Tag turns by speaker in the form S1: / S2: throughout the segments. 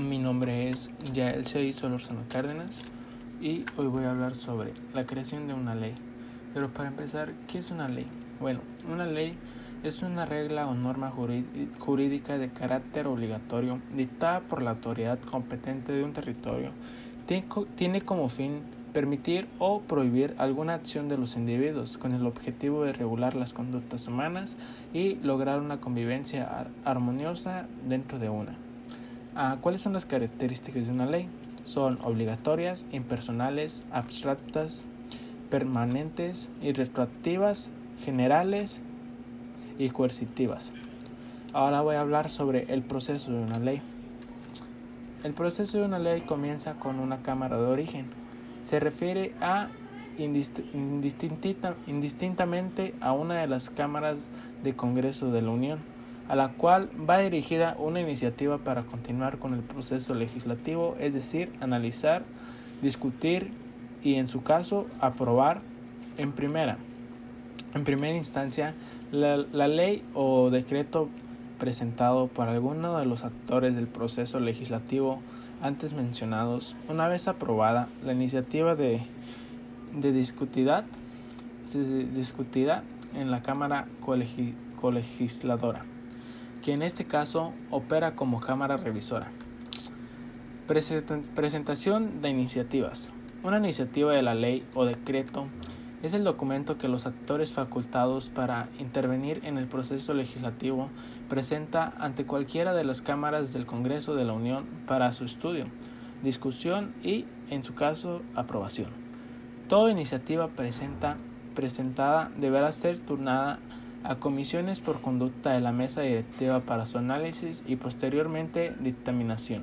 S1: Mi nombre es Yael C. Solorzano Cárdenas y hoy voy a hablar sobre la creación de una ley. Pero para empezar, ¿qué es una ley? Bueno, una ley es una regla o norma jurídica de carácter obligatorio dictada por la autoridad competente de un territorio. Tiene como fin permitir o prohibir alguna acción de los individuos con el objetivo de regular las conductas humanas y lograr una convivencia armoniosa dentro de una. Ah, ¿Cuáles son las características de una ley? Son obligatorias, impersonales, abstractas, permanentes y retroactivas, generales y coercitivas. Ahora voy a hablar sobre el proceso de una ley. El proceso de una ley comienza con una cámara de origen. Se refiere a indistintamente a una de las cámaras de Congreso de la Unión a la cual va dirigida una iniciativa para continuar con el proceso legislativo, es decir, analizar, discutir y en su caso aprobar en primera, en primera instancia la, la ley o decreto presentado por alguno de los actores del proceso legislativo antes mencionados. Una vez aprobada, la iniciativa de, de discutirá, se discutirá en la Cámara Colegisladora que en este caso opera como cámara revisora. Presentación de iniciativas. Una iniciativa de la ley o decreto es el documento que los actores facultados para intervenir en el proceso legislativo presenta ante cualquiera de las cámaras del Congreso de la Unión para su estudio, discusión y, en su caso, aprobación. Toda iniciativa presenta, presentada deberá ser turnada a comisiones por conducta de la mesa directiva para su análisis y posteriormente dictaminación.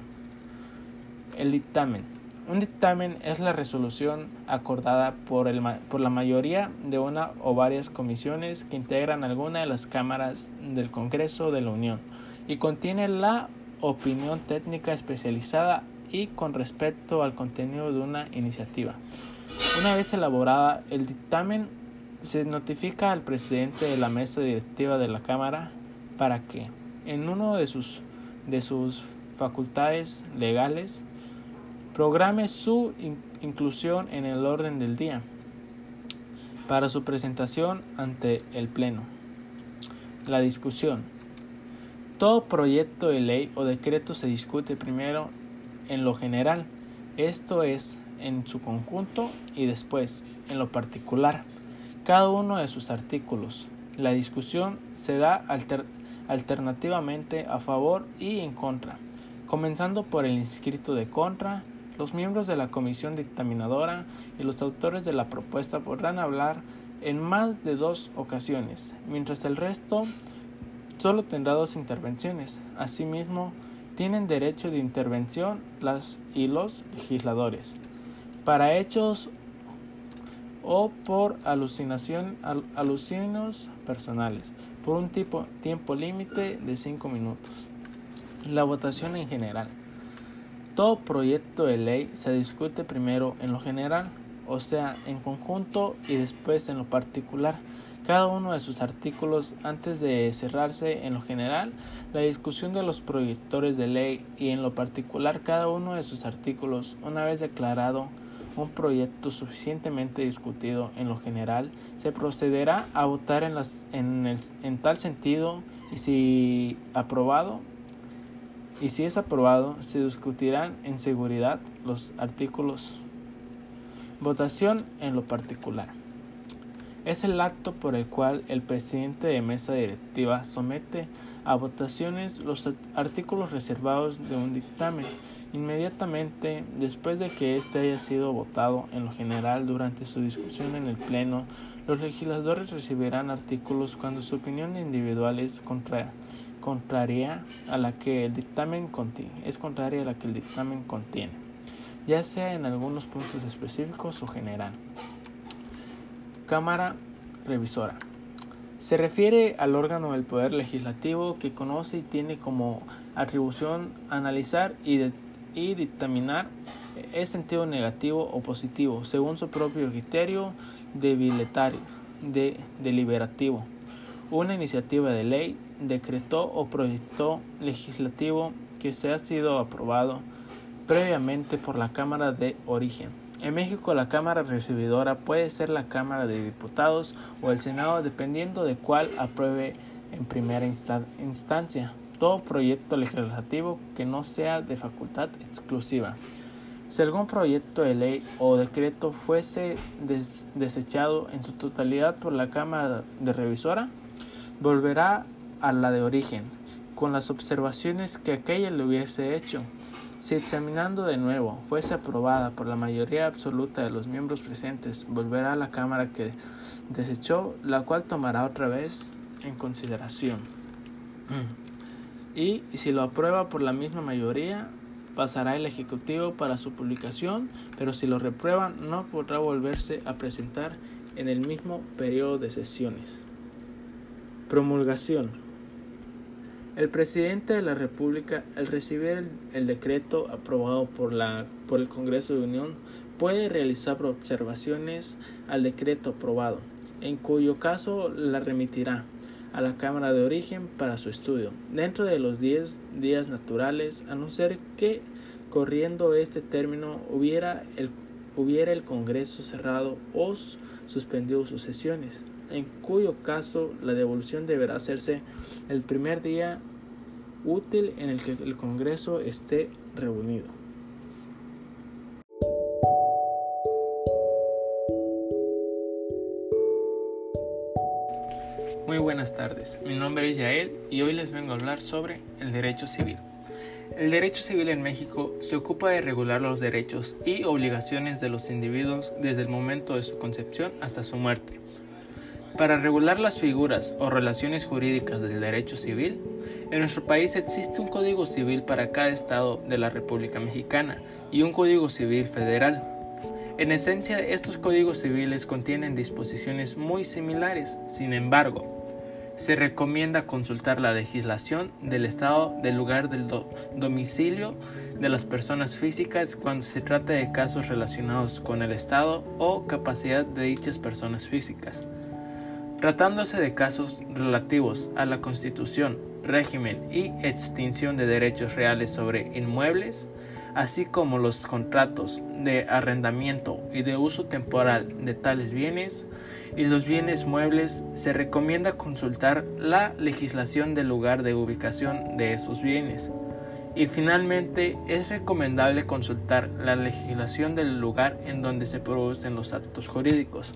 S1: El dictamen. Un dictamen es la resolución acordada por, el, por la mayoría de una o varias comisiones que integran alguna de las cámaras del Congreso de la Unión y contiene la opinión técnica especializada y con respecto al contenido de una iniciativa. Una vez elaborada, el dictamen se notifica al presidente de la mesa directiva de la Cámara para que, en uno de sus, de sus facultades legales, programe su inclusión en el orden del día para su presentación ante el Pleno. La discusión. Todo proyecto de ley o decreto se discute primero en lo general, esto es, en su conjunto y después en lo particular cada uno de sus artículos. La discusión se da alternativamente a favor y en contra, comenzando por el inscrito de contra. Los miembros de la comisión dictaminadora y los autores de la propuesta podrán hablar en más de dos ocasiones, mientras el resto solo tendrá dos intervenciones. Asimismo, tienen derecho de intervención las y los legisladores. Para hechos o por alucinación, alucinos personales por un tipo, tiempo límite de 5 minutos. La votación en general. Todo proyecto de ley se discute primero en lo general, o sea, en conjunto y después en lo particular. Cada uno de sus artículos antes de cerrarse en lo general, la discusión de los proyectores de ley y en lo particular cada uno de sus artículos, una vez declarado un proyecto suficientemente discutido en lo general, se procederá a votar en, las, en, el, en tal sentido y si aprobado y si es aprobado, se discutirán en seguridad los artículos. Votación en lo particular. Es el acto por el cual el presidente de mesa directiva somete a votaciones los artículos reservados de un dictamen inmediatamente después de que éste haya sido votado en lo general durante su discusión en el Pleno. Los legisladores recibirán artículos cuando su opinión individual es contraria a la que el dictamen contiene, es contraria a la que el dictamen contiene, ya sea en algunos puntos específicos o general. Cámara Revisora. Se refiere al órgano del Poder Legislativo que conoce y tiene como atribución analizar y, y dictaminar el sentido negativo o positivo según su propio criterio debilitario, de, deliberativo. Una iniciativa de ley, decretó o proyecto legislativo que se ha sido aprobado previamente por la Cámara de Origen. En México la Cámara recibidora puede ser la Cámara de Diputados o el Senado dependiendo de cuál apruebe en primera instancia todo proyecto legislativo que no sea de facultad exclusiva. Si algún proyecto de ley o decreto fuese desechado en su totalidad por la Cámara de Revisora, volverá a la de origen, con las observaciones que aquella le hubiese hecho. Si examinando de nuevo fuese aprobada por la mayoría absoluta de los miembros presentes, volverá a la Cámara que desechó, la cual tomará otra vez en consideración. Y si lo aprueba por la misma mayoría, pasará el Ejecutivo para su publicación, pero si lo reprueba no podrá volverse a presentar en el mismo periodo de sesiones. Promulgación. El presidente de la República, al recibir el, decreto aprobado por, la, por el Congreso de Unión, puede realizar observaciones al decreto aprobado, en cuyo caso la remitirá a la Cámara de Origen para su estudio, dentro de los 10 días naturales, a no ser que, corriendo este término, hubiera el, hubiera el Congreso cerrado o suspendido sus sesiones, en cuyo caso la devolución deberá hacerse el primer día útil en el que el Congreso esté reunido. Muy buenas tardes, mi nombre es Yael y hoy les vengo a hablar sobre el derecho civil. El derecho civil en México se ocupa de regular los derechos y obligaciones de los individuos desde el momento de su concepción hasta su muerte. Para regular las figuras o relaciones jurídicas del derecho civil, en nuestro país existe un Código Civil para cada estado de la República Mexicana y un Código Civil federal. En esencia, estos códigos civiles contienen disposiciones muy similares, sin embargo, se recomienda consultar la legislación del estado del lugar del domicilio de las personas físicas cuando se trata de casos relacionados con el estado o capacidad de dichas personas físicas. Tratándose de casos relativos a la constitución, régimen y extinción de derechos reales sobre inmuebles, así como los contratos de arrendamiento y de uso temporal de tales bienes y los bienes muebles, se recomienda consultar la legislación del lugar de ubicación de esos bienes. Y finalmente es recomendable consultar la legislación del lugar en donde se producen los actos jurídicos.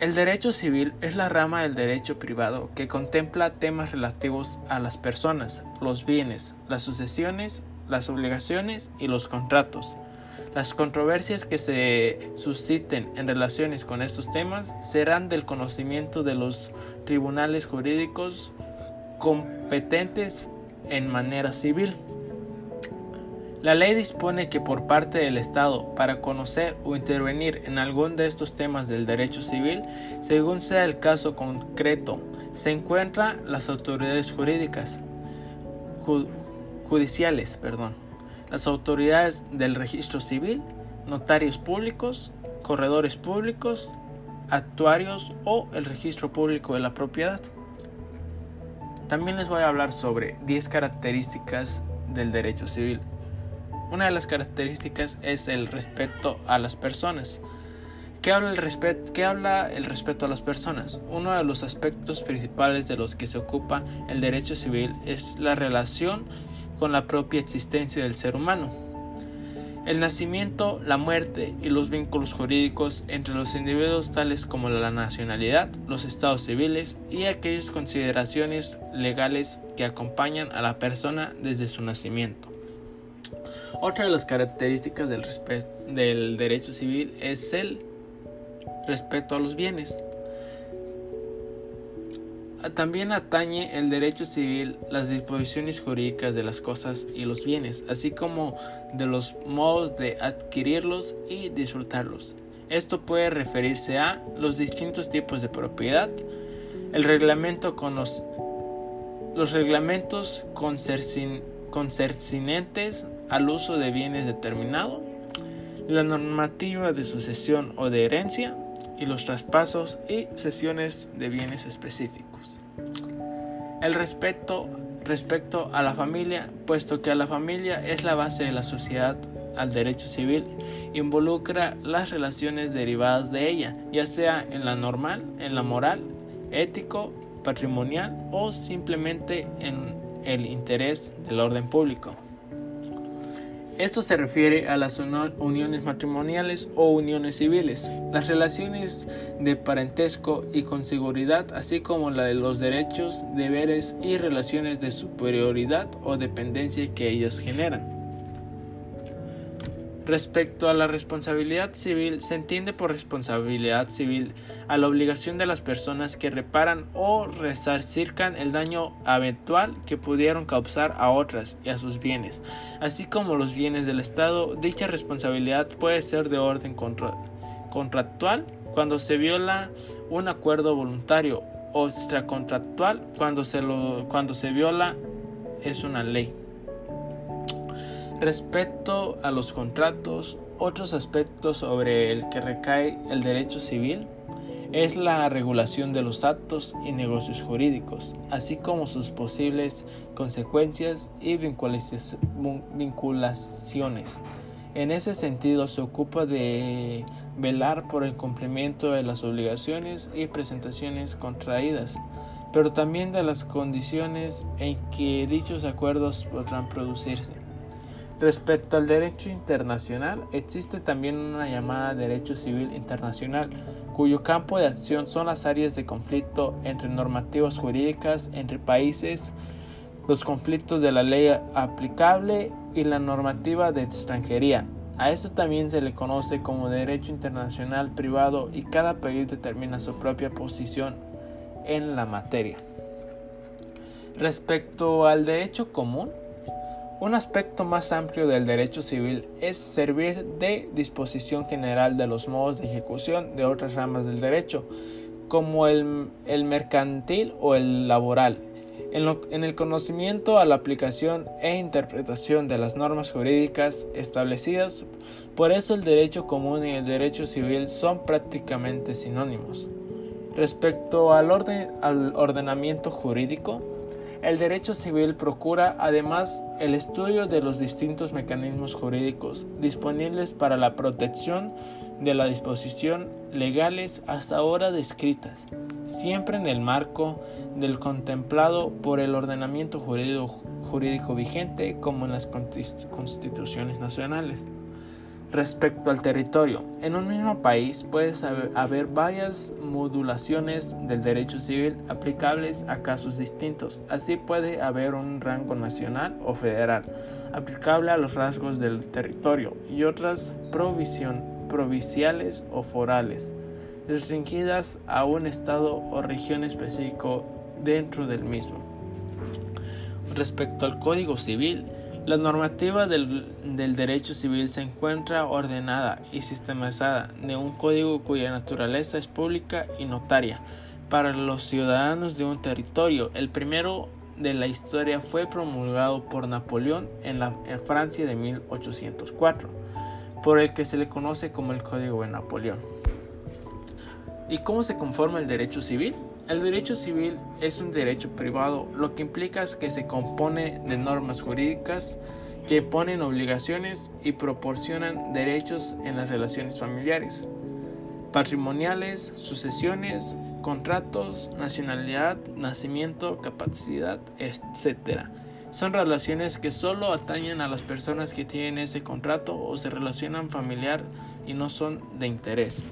S1: El derecho civil es la rama del derecho privado que contempla temas relativos a las personas, los bienes, las sucesiones las obligaciones y los contratos. Las controversias que se susciten en relaciones con estos temas serán del conocimiento de los tribunales jurídicos competentes en manera civil. La ley dispone que por parte del Estado, para conocer o intervenir en algún de estos temas del derecho civil, según sea el caso concreto, se encuentran las autoridades jurídicas, judiciales, perdón, las autoridades del registro civil, notarios públicos, corredores públicos, actuarios o el registro público de la propiedad. También les voy a hablar sobre 10 características del derecho civil. Una de las características es el respeto a las personas. ¿Qué habla, el respeto, ¿Qué habla el respeto a las personas? Uno de los aspectos principales de los que se ocupa el derecho civil es la relación con la propia existencia del ser humano. El nacimiento, la muerte y los vínculos jurídicos entre los individuos tales como la nacionalidad, los estados civiles y aquellas consideraciones legales que acompañan a la persona desde su nacimiento. Otra de las características del, del derecho civil es el respeto a los bienes. También atañe el derecho civil las disposiciones jurídicas de las cosas y los bienes, así como de los modos de adquirirlos y disfrutarlos. Esto puede referirse a los distintos tipos de propiedad, el reglamento con los, los reglamentos concerninentes al uso de bienes determinados, la normativa de sucesión o de herencia, y los traspasos y cesiones de bienes específicos. El respeto respecto a la familia, puesto que la familia es la base de la sociedad al derecho civil involucra las relaciones derivadas de ella, ya sea en la normal, en la moral, ético, patrimonial o simplemente en el interés del orden público. Esto se refiere a las uniones matrimoniales o uniones civiles, las relaciones de parentesco y con seguridad, así como la de los derechos, deberes y relaciones de superioridad o dependencia que ellas generan. Respecto a la responsabilidad civil, se entiende por responsabilidad civil a la obligación de las personas que reparan o resarcircan el daño eventual que pudieron causar a otras y a sus bienes, así como los bienes del Estado. Dicha responsabilidad puede ser de orden contractual cuando se viola un acuerdo voluntario o extracontractual cuando se, lo, cuando se viola es una ley. Respecto a los contratos, otros aspectos sobre el que recae el derecho civil es la regulación de los actos y negocios jurídicos, así como sus posibles consecuencias y vinculaciones. En ese sentido, se ocupa de velar por el cumplimiento de las obligaciones y presentaciones contraídas, pero también de las condiciones en que dichos acuerdos podrán producirse. Respecto al derecho internacional, existe también una llamada derecho civil internacional, cuyo campo de acción son las áreas de conflicto entre normativas jurídicas entre países, los conflictos de la ley aplicable y la normativa de extranjería. A esto también se le conoce como derecho internacional privado y cada país determina su propia posición en la materia. Respecto al derecho común, un aspecto más amplio del derecho civil es servir de disposición general de los modos de ejecución de otras ramas del derecho, como el, mercantil o el laboral, en, el conocimiento a la aplicación e interpretación de las normas jurídicas establecidas. Por eso el derecho común y el derecho civil son prácticamente sinónimos. Respecto al ordenamiento jurídico, el derecho civil procura además el estudio de los distintos mecanismos jurídicos disponibles para la protección de la disposición legales hasta ahora descritas, siempre en el marco del contemplado por el ordenamiento jurídico, jurídico vigente como en las constituciones nacionales. Respecto al territorio, en un mismo país puede haber varias modulaciones del derecho civil aplicables a casos distintos. Así puede haber un rango nacional o federal aplicable a los rasgos del territorio y otras provinciales o forales restringidas a un estado o región específico dentro del mismo. Respecto al Código Civil, la normativa del, derecho civil se encuentra ordenada y sistematizada de un código cuya naturaleza es pública y notaria para los ciudadanos de un territorio. El primero de la historia fue promulgado por Napoleón en, en Francia de 1804, por el que se le conoce como el Código de Napoleón. ¿Y cómo se conforma el derecho civil? El derecho civil es un derecho privado, lo que implica que se compone de normas jurídicas que ponen obligaciones y proporcionan derechos en las relaciones familiares, patrimoniales, sucesiones, contratos, nacionalidad, nacimiento, capacidad, etc. Son relaciones que solo atañen a las personas que tienen ese contrato o se relacionan familiar y no son de interés.